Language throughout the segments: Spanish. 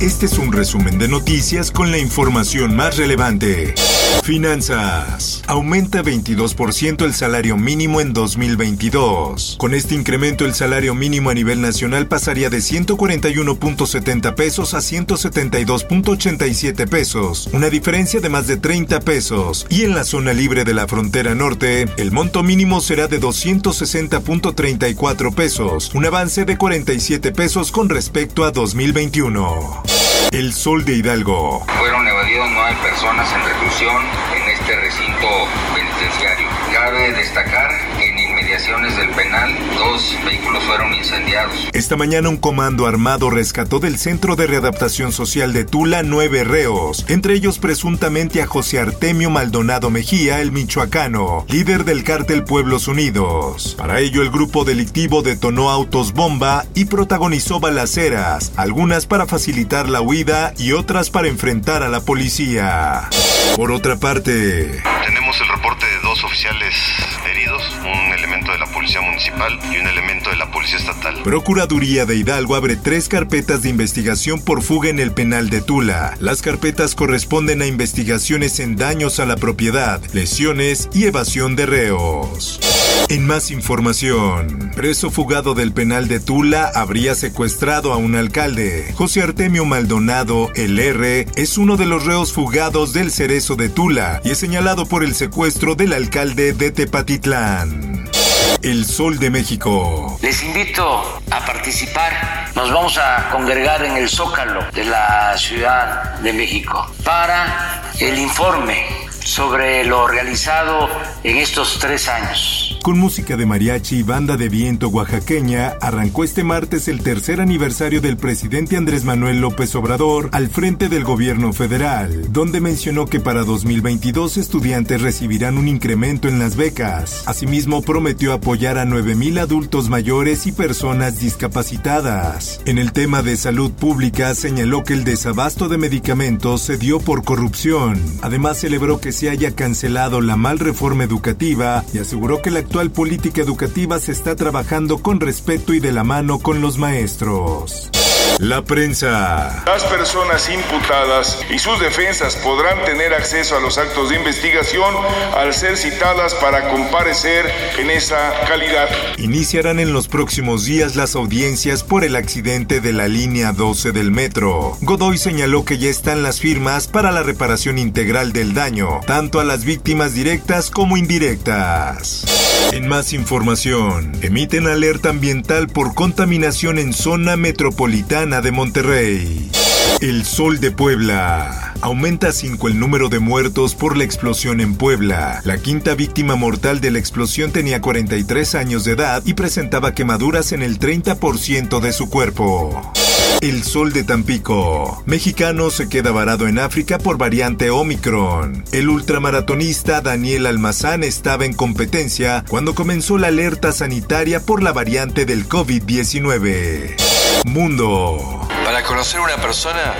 Este es un resumen de noticias con la información más relevante. Finanzas. Aumenta 22% el salario mínimo en 2022. Con este incremento el salario mínimo a nivel nacional pasaría de 141.70 pesos a 172.87 pesos, una diferencia de más de 30 pesos. Y en la zona libre de la frontera norte, el monto mínimo será de 260.34 pesos, un avance de 47 pesos con respecto a 2021. El Sol de Hidalgo. Fueron evadidos nueve personas en reclusión en este recinto penitenciario. Cabe destacar que en inmediaciones del penal dos vehículos fueron incendiados. Esta mañana un comando armado rescató del Centro de Readaptación Social de Tula nueve reos, entre ellos presuntamente a José Artemio Maldonado Mejía, el michoacano, líder del cártel Pueblos Unidos. Para ello el grupo delictivo detonó autos bomba y protagonizó balaceras, algunas para facilitar la huida y otras para enfrentar a la policía. Por otra parte, tenemos el reporte de dos oficiales heridos, un elemento de la Policía Municipal y un elemento de la Policía Estatal. Procuraduría de Hidalgo abre tres carpetas de investigación por fuga en el penal de Tula. Las carpetas corresponden a investigaciones en daños a la propiedad, lesiones y evasión de reos. En más información, preso fugado del penal de Tula habría secuestrado a un alcalde. José Artemio Maldonado, el R, es uno de los reos fugados del Cerezo de Tula y es señalado por el secuestro del alcalde de Tepatitlán. El Sol de México. Les invito a participar. Nos vamos a congregar en el Zócalo de la Ciudad de México para el informe sobre lo realizado en estos tres años. Con música de mariachi y banda de viento oaxaqueña, arrancó este martes el tercer aniversario del presidente Andrés Manuel López Obrador al frente del gobierno federal, donde mencionó que para 2022 estudiantes recibirán un incremento en las becas. Asimismo, prometió apoyar a 9.000 adultos mayores y personas discapacitadas. En el tema de salud pública, señaló que el desabasto de medicamentos se dio por corrupción. Además, celebró que se haya cancelado la mal reforma educativa y aseguró que la actual política educativa se está trabajando con respeto y de la mano con los maestros. La prensa. Las personas imputadas y sus defensas podrán tener acceso a los actos de investigación al ser citadas para comparecer en esa calidad. Iniciarán en los próximos días las audiencias por el accidente de la línea 12 del metro. Godoy señaló que ya están las firmas para la reparación integral del daño, tanto a las víctimas directas como indirectas. En más información, emiten alerta ambiental por contaminación en zona metropolitana de Monterrey. El Sol de Puebla. Aumenta a 5 el número de muertos por la explosión en Puebla. La quinta víctima mortal de la explosión tenía 43 años de edad y presentaba quemaduras en el 30% de su cuerpo. El sol de Tampico. Mexicano se queda varado en África por variante Omicron. El ultramaratonista Daniel Almazán estaba en competencia cuando comenzó la alerta sanitaria por la variante del COVID-19. Mundo. Para conocer una persona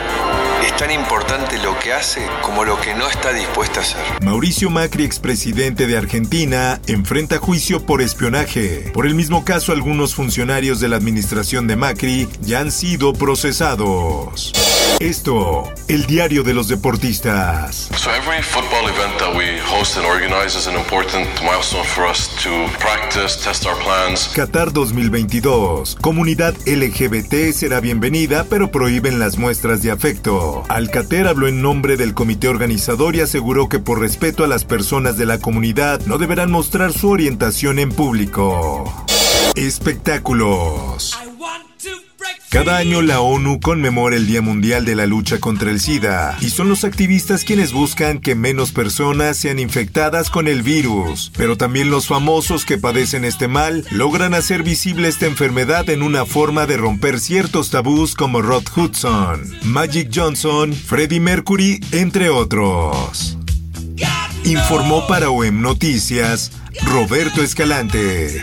es tan importante lo que hace como lo que no está dispuesta a hacer. Mauricio Macri, expresidente de Argentina, enfrenta juicio por espionaje. Por el mismo caso, algunos funcionarios de la administración de Macri ya han sido procesados. Esto, el diario de los deportistas. So every football event that we host and organize is an important milestone for us to practice, test our plans. Qatar 2022. Comunidad LGBT será bienvenida, pero prohíben las muestras de afecto. Alcater habló en nombre del comité organizador y aseguró que por respeto a las personas de la comunidad no deberán mostrar su orientación en público. Espectáculos. Cada año la ONU conmemora el Día Mundial de la Lucha contra el SIDA y son los activistas quienes buscan que menos personas sean infectadas con el virus. Pero también los famosos que padecen este mal logran hacer visible esta enfermedad en una forma de romper ciertos tabús como Rod Hudson, Magic Johnson, Freddie Mercury, entre otros. Informó para OEM Noticias Roberto Escalante.